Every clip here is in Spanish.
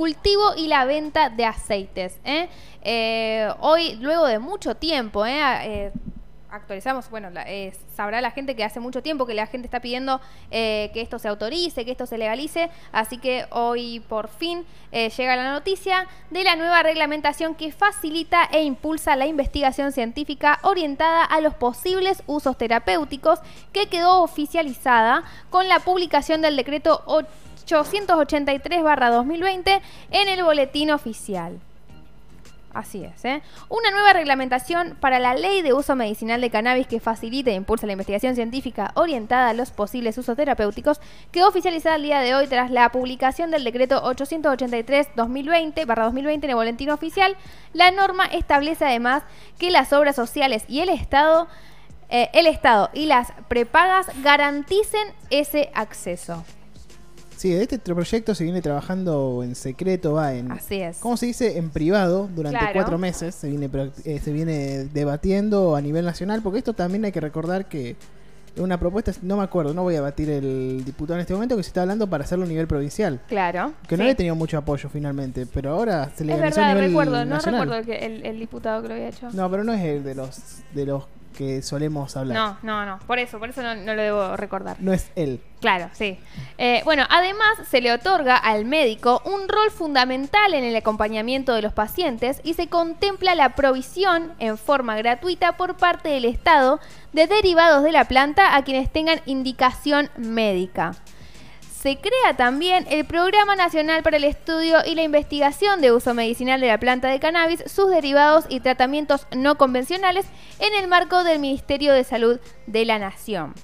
cultivo y la venta de aceites. ¿eh? Eh, hoy, luego de mucho tiempo, ¿eh? eh actualizamos, bueno, eh, sabrá la gente que hace mucho tiempo que la gente está pidiendo que esto se autorice, que esto se legalice, así que hoy por fin llega la noticia de la nueva reglamentación que facilita e impulsa la investigación científica orientada a los posibles usos terapéuticos que quedó oficializada con la publicación del decreto 883-2020 en el boletín oficial. Así es, ¿eh? Una nueva reglamentación para la ley de uso medicinal de cannabis que facilita e impulsa la investigación científica orientada a los posibles usos terapéuticos quedó oficializada el día de hoy tras la publicación del decreto 883-2020 2020 en el boletín oficial. La norma establece además que las obras sociales y el Estado, eh, el Estado y las prepagas garanticen ese acceso. Sí, este proyecto se viene trabajando en secreto, va en. Así es. ¿Cómo se dice? En privado durante cuatro meses. Se viene, eh, se viene debatiendo a nivel nacional, porque esto también hay que recordar que es una propuesta, no me acuerdo, no voy a batir el diputado en este momento, que se está hablando para hacerlo a nivel provincial. Claro. Que no le tenido mucho apoyo finalmente, pero ahora se le Es verdad, a nivel recuerdo, no recuerdo que el, el, diputado que lo había hecho. No, pero no es el de los, de los que solemos hablar. No, no, no. Por eso, por eso no, lo debo recordar. No es él. Claro, sí. Eh, bueno, además se le otorga al médico un rol fundamental en el acompañamiento de los pacientes y se contempla la provisión en forma gratuita por parte del Estado de derivados de la planta a quienes tengan indicación médica se crea también el Programa Nacional para el Estudio y la Investigación de Uso Medicinal de la Planta de Cannabis, sus derivados y tratamientos no convencionales en el marco del Ministerio de Salud de la Nación.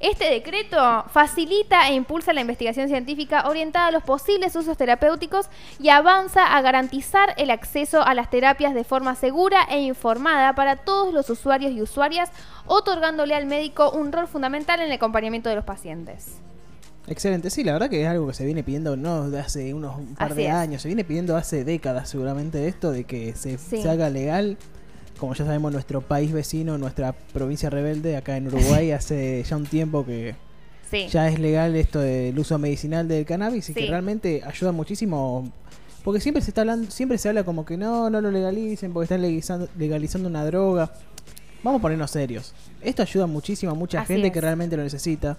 Este decreto facilita e impulsa la investigación científica orientada a los posibles usos terapéuticos y avanza a garantizar el acceso a las terapias de forma segura e informada para todos los usuarios y usuarias, otorgándole al médico un rol fundamental en el acompañamiento de los pacientes. Excelente, sí, la verdad que es algo que se viene pidiendo no de hace unos un par de años, se viene pidiendo hace décadas seguramente esto de que se, haga legal. Como ya sabemos, nuestro país vecino, nuestra provincia rebelde, acá en Uruguay, hace ya un tiempo que ya es legal esto del uso medicinal del cannabis y que realmente ayuda muchísimo. Porque siempre se está hablando, siempre se habla como que no, no lo legalicen porque están legalizando, legalizando una droga. Vamos a ponernos serios. Esto ayuda muchísimo a mucha gente que realmente lo necesita.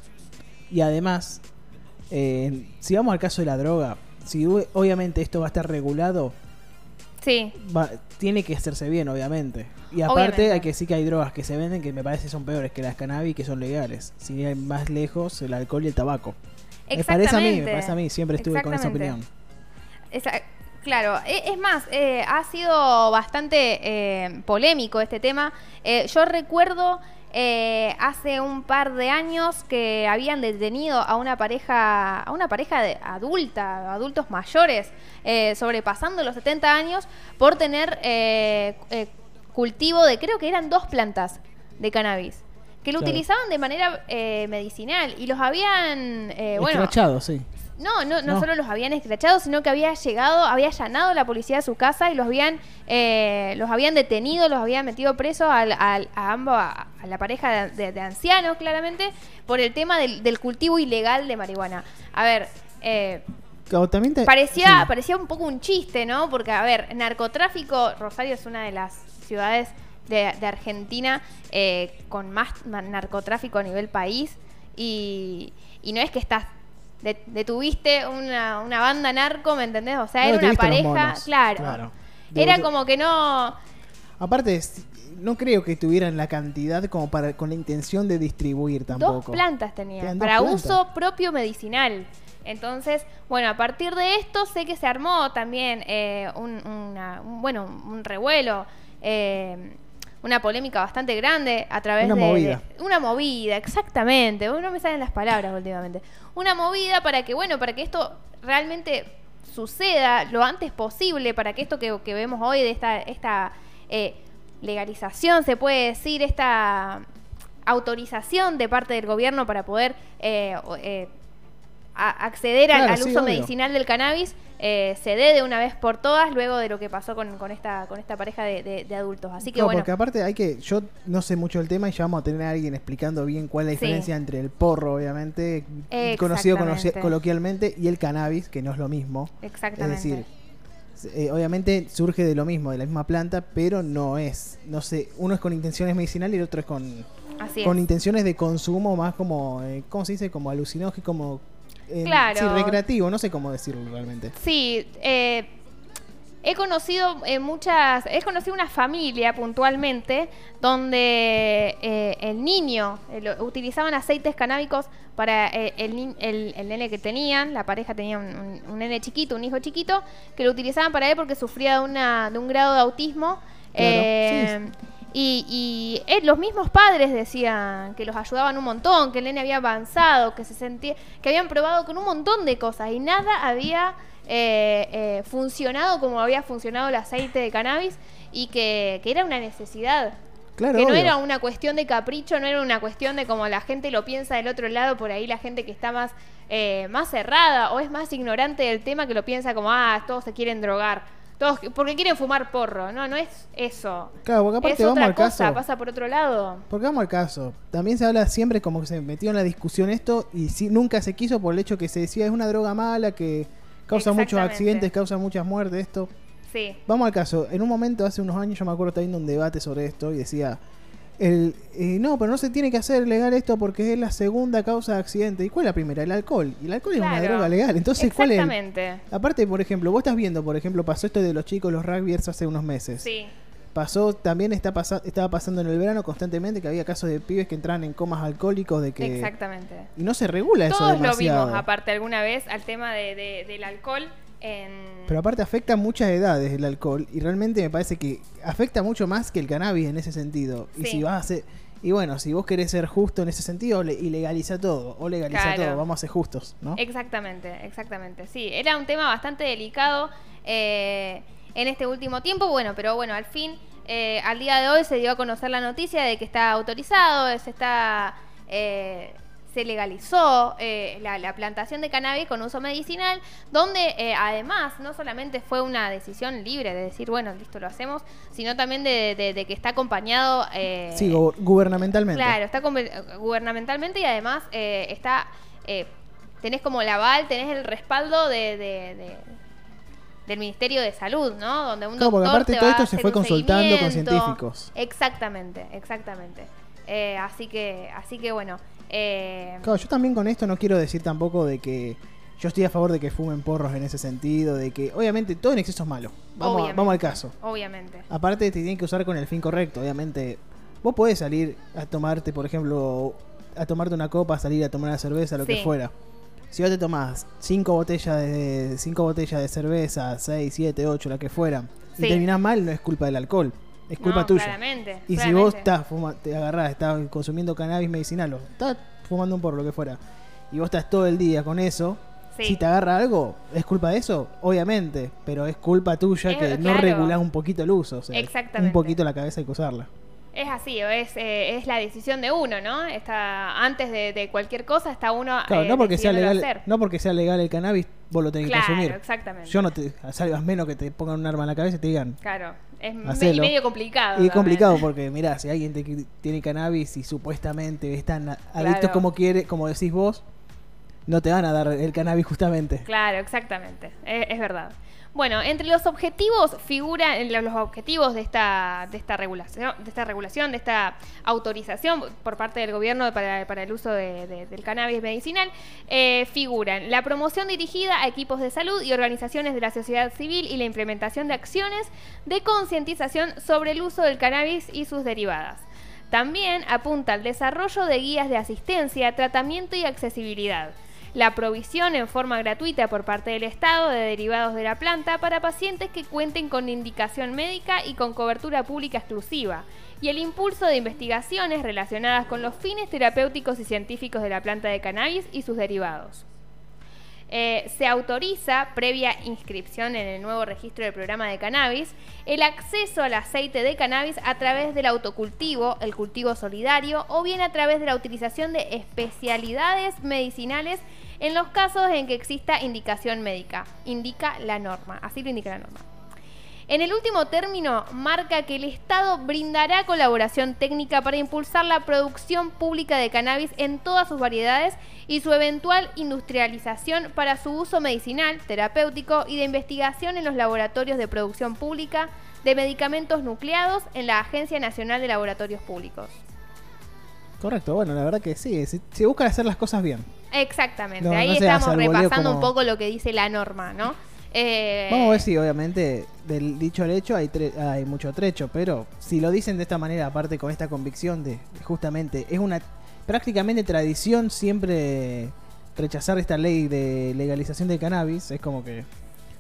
Y además, eh, si vamos al caso de la droga, si obviamente esto va a estar regulado, sí. tiene que hacerse bien, obviamente. Y aparte hay que decir que hay drogas que se venden que me parece son peores que las cannabis que son legales. Si hay más lejos, el alcohol y el tabaco. Me parece a mí, me parece a mí, siempre estuve con esa opinión. claro, e, es más, eh, ha sido bastante eh, polémico este tema. yo recuerdo eh, hace un par de años que habían detenido a una pareja, a una pareja de adulta, adultos mayores, eh, sobrepasando los 70 años, por tener eh, cultivo de, creo que eran dos plantas de cannabis, que lo utilizaban de manera medicinal y los habían, bueno, sí. No, no, no, solo los habían escrachado, sino que había llegado, había allanado la policía a su casa y los habían, eh, los habían detenido, los habían metido presos a, ambos, a, la pareja de, ancianos, claramente, por el tema del, cultivo ilegal de marihuana. A ver, eh, parecía, parecía un poco un chiste, ¿no? Porque, a ver, narcotráfico, Rosario es una de las ciudades de, Argentina eh, con más narcotráfico a nivel país y, y no es que estás detuviste una, una banda narco, ¿me entendés? O sea, era una pareja, claro. Era como que no... Aparte, no creo que tuvieran la cantidad como para con la intención de distribuir tampoco. Dos plantas tenían, para uso propio medicinal. Entonces, bueno, a partir de esto sé que se armó también eh, un, bueno, un revuelo. Eh, una polémica bastante grande a través una de, movida. una movida, exactamente. No me salen las palabras últimamente. Una movida para que, bueno, para que esto realmente suceda lo antes posible, para que esto que, vemos hoy de esta, esta eh, legalización, se puede decir, esta autorización de parte del gobierno para poder eh, eh, acceder al, uso medicinal del cannabis, eh, se dé de una vez por todas luego de lo que pasó con, esta, con esta pareja de, adultos. Así que no, porque aparte hay que, yo no sé mucho el tema y ya vamos a tener a alguien explicando bien cuál es la diferencia entre el porro, obviamente, conocido coloquialmente, y el cannabis, que no es lo mismo. Exactamente. Es decir, eh, obviamente surge de lo mismo, de la misma planta, pero no es, no sé, uno es con intenciones medicinales y el otro es con, con intenciones de consumo más como, eh, ¿cómo se dice? Como alucinógeno, como claro. Sí, recreativo, no sé cómo decirlo realmente. Sí, eh, he conocido eh, muchas, he conocido una familia puntualmente donde eh, el niño utilizaban aceites canábicos para el, el, nene que tenían, la pareja tenía un, nene chiquito, un hijo chiquito, que lo utilizaban para él porque sufría de, una, de un grado de autismo. Y, eh, los mismos padres decían que los ayudaban un montón, que el nene había avanzado, que se sentía, que habían probado con un montón de cosas y nada había eh, eh, funcionado como había funcionado el aceite de cannabis y que, era una necesidad. Claro, que no era una cuestión de capricho, no era una cuestión de como la gente lo piensa del otro lado, por ahí la gente que está más, más cerrada o es más ignorante del tema que lo piensa como, ah, todos se quieren drogar todos porque quieren fumar porro, no, no es eso. Claro, porque aparte vamos al caso. pasa por otro lado. Porque vamos al caso. También se habla siempre como que se metió en la discusión esto y si, nunca se quiso por el hecho que se decía es una droga mala que causa muchos accidentes, causa muchas muertes, esto. Sí. Vamos al caso. En un momento, hace unos años, yo me acuerdo, estaba viendo un debate sobre esto y decía, el, eh, no, pero no se tiene que hacer legal esto porque es la segunda causa de accidente. ¿Y cuál es la primera? El alcohol. Y el alcohol es una droga legal. Entonces, ¿cuál es? Aparte, por ejemplo, vos estás viendo, por ejemplo, pasó esto de los chicos, los rugbyers hace unos meses. Sí. Pasó, también está estaba pasando en el verano constantemente que había casos de pibes que entran en comas alcohólicos de que... Exactamente. Y no se regula eso demasiado. lo vimos, aparte, alguna vez al tema de, del alcohol pero aparte afecta a muchas edades el alcohol y realmente me parece que afecta mucho más que el cannabis en ese sentido. Y si vas a hacer... Y bueno, si vos querés ser justo en ese sentido, y legaliza todo, o legaliza todo, vamos a ser justos, ¿no? Exactamente, exactamente. Sí, era un tema bastante delicado eh, en este último tiempo, bueno, pero bueno, al fin, eh, al día de hoy se dio a conocer la noticia de que está autorizado, se está... Eh, se legalizó eh, la, plantación de cannabis con uso medicinal, donde eh, además no solamente fue una decisión libre de decir, bueno, listo, lo hacemos, sino también de, que está acompañado... Eh, sí, gubernamentalmente. Claro, está gubernamentalmente y además está... tenés como el aval, tenés el respaldo de, del Ministerio de Salud, ¿no? Donde un doctor porque aparte todo esto se fue consultando con científicos. Exactamente, exactamente. así que, así que bueno, eh, claro, yo también con esto no quiero decir tampoco de que yo estoy a favor de que fumen porros en ese sentido, de que obviamente todo en exceso es malo. Vamos, vamos al caso. Obviamente. Aparte te tienen que usar con el fin correcto, obviamente. Vos podés salir a tomarte, por ejemplo, a tomarte una copa, salir a tomar una cerveza, lo que fuera. Si vos te tomás cinco botellas de cinco botellas de cerveza, 6, 7, 8, la que fuera, y terminás mal, no es culpa del alcohol es culpa tuya. Claramente, y si vos estás te agarrás, estás consumiendo cannabis medicinal o estás fumando un porro, lo que fuera, y vos estás todo el día con eso, si te agarra algo, ¿es culpa de eso? Obviamente, pero es culpa tuya que no regulás un poquito el uso. O sea, Exactamente. Un poquito la cabeza hay que usarla. Es así, es, eh, es la decisión de uno, ¿no? Está, antes de, cualquier cosa está uno. Claro, no, porque sea legal, no porque sea legal el cannabis, vos lo tenés que consumir. exactamente. Yo no te salgas menos que te pongan un arma en la cabeza y te digan. Claro, es medio complicado. Y es complicado porque, mirá, si alguien tiene cannabis y supuestamente están adictos como quiere, como decís vos, no te van a dar el cannabis justamente. Claro, exactamente. es verdad. Bueno, entre los objetivos figuran los objetivos de esta, de esta regulación, de esta regulación, de esta autorización por parte del gobierno para, el uso del cannabis medicinal, eh, figuran la promoción dirigida a equipos de salud y organizaciones de la sociedad civil y la implementación de acciones de concientización sobre el uso del cannabis y sus derivadas. También apunta al desarrollo de guías de asistencia, tratamiento y accesibilidad la provisión en forma gratuita por parte del Estado de derivados de la planta para pacientes que cuenten con indicación médica y con cobertura pública exclusiva, y el impulso de investigaciones relacionadas con los fines terapéuticos y científicos de la planta de cannabis y sus derivados. Eh, se autoriza, previa inscripción en el nuevo registro del programa de cannabis, el acceso al aceite de cannabis a través del autocultivo, el cultivo solidario, o bien a través de la utilización de especialidades medicinales en los casos en que exista indicación médica. Indica la norma, así lo indica la norma. En el último término, marca que el Estado brindará colaboración técnica para impulsar la producción pública de cannabis en todas sus variedades y su eventual industrialización para su uso medicinal, terapéutico y de investigación en los laboratorios de producción pública de medicamentos nucleados en la Agencia Nacional de Laboratorios Públicos. Correcto, bueno, la verdad que sí, se, busca hacer las cosas bien. Exactamente, ahí estamos repasando un poco lo que dice la norma, ¿no? Eh, Vamos a ver si obviamente del dicho al hecho hay, hay mucho trecho, pero si lo dicen de esta manera, aparte con esta convicción de justamente es una prácticamente tradición siempre rechazar esta ley de legalización de cannabis, es como que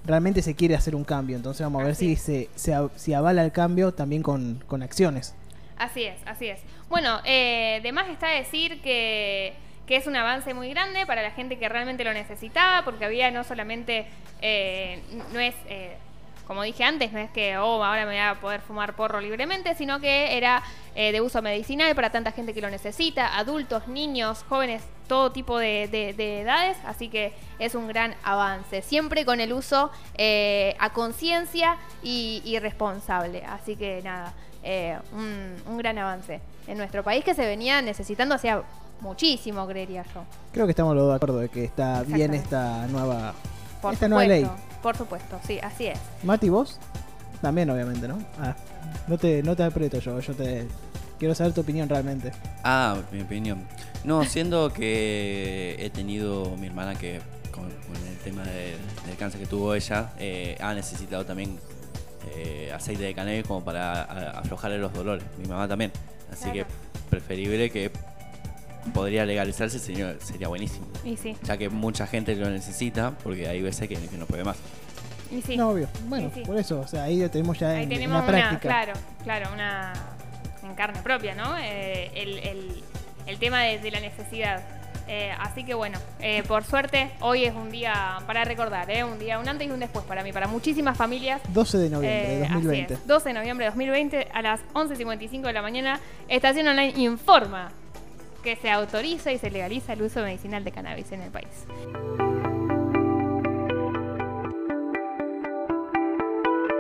realmente se quiere hacer un cambio, entonces vamos a ver si se, si avala el cambio también con, acciones. Así es, así es. Bueno, eh, de más está decir que que es un avance muy grande para la gente que realmente lo necesitaba, porque había no solamente, eh, no es, eh, como dije antes, no es que, oh, ahora me voy a poder fumar porro libremente, sino que era eh, de uso medicinal para tanta gente que lo necesita, adultos, niños, jóvenes, todo tipo de, edades, así que es un gran avance, siempre con el uso a conciencia y, responsable, así que nada, un, un gran avance en nuestro país que se venía necesitando hacía muchísimo, creería yo. Creo que estamos los dos de acuerdo de que está bien esta nueva, esta nueva ley. Por supuesto, sí, así es. Mati, vos también, obviamente, ¿no? Ah, no te, no te aprieto yo, yo te quiero saber tu opinión realmente. Ah, mi opinión. No, siendo que he tenido mi hermana que con, el tema del cáncer que tuvo ella, eh, ha necesitado también eh, aceite de cannabis como para aflojarle los dolores. Mi mamá también. Así que preferible que podría legalizarse sería, sería buenísimo. Ya que mucha gente lo necesita, porque hay veces que, no puede más. No, obvio. Bueno, por eso, o sea, ahí tenemos ya en, tenemos práctica. claro, claro, una en carne propia, ¿no? Eh, el, tema de, la necesidad. Eh, así que bueno, eh, por suerte, hoy es un día para recordar, ¿eh? un día, un antes y un después para mí, para muchísimas familias. 12 de noviembre de 2020. 12 de noviembre de 2020 a las 11.55 de la mañana, Estación Online informa que se autoriza y se legaliza el uso medicinal de cannabis en el país.